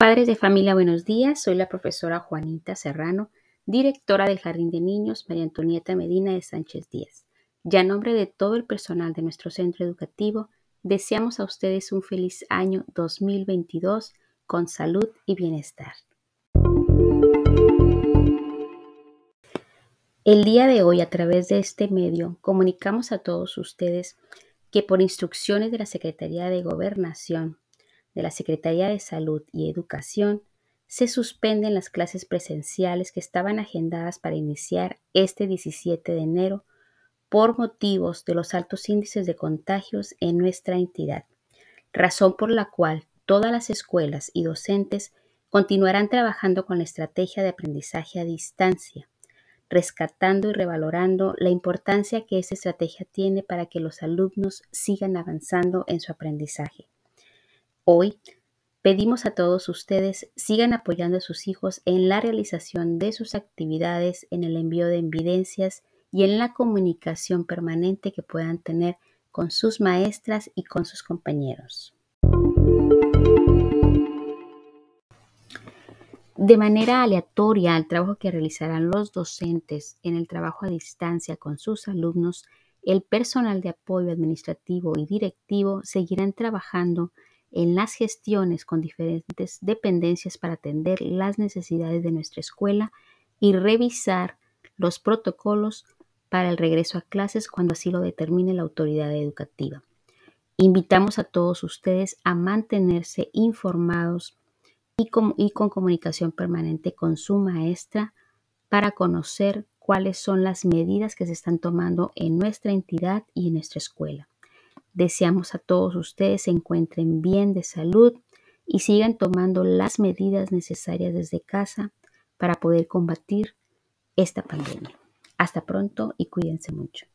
Padres de familia, buenos días. Soy la profesora Juanita Serrano, directora del Jardín de Niños María Antonieta Medina de Sánchez Díaz. Ya en nombre de todo el personal de nuestro centro educativo, deseamos a ustedes un feliz año 2022 con salud y bienestar. El día de hoy, a través de este medio, comunicamos a todos ustedes que por instrucciones de la Secretaría de Gobernación de la Secretaría de Salud y Educación, se suspenden las clases presenciales que estaban agendadas para iniciar este 17 de enero por motivos de los altos índices de contagios en nuestra entidad, razón por la cual todas las escuelas y docentes continuarán trabajando con la estrategia de aprendizaje a distancia, rescatando y revalorando la importancia que esta estrategia tiene para que los alumnos sigan avanzando en su aprendizaje. Hoy pedimos a todos ustedes sigan apoyando a sus hijos en la realización de sus actividades, en el envío de evidencias y en la comunicación permanente que puedan tener con sus maestras y con sus compañeros. De manera aleatoria al trabajo que realizarán los docentes en el trabajo a distancia con sus alumnos, el personal de apoyo administrativo y directivo seguirán trabajando en las gestiones con diferentes dependencias para atender las necesidades de nuestra escuela y revisar los protocolos para el regreso a clases cuando así lo determine la autoridad educativa. Invitamos a todos ustedes a mantenerse informados y con, comunicación permanente con su maestra para conocer cuáles son las medidas que se están tomando en nuestra entidad y en nuestra escuela. Deseamos a todos ustedes se encuentren bien de salud y sigan tomando las medidas necesarias desde casa para poder combatir esta pandemia. Hasta pronto y cuídense mucho.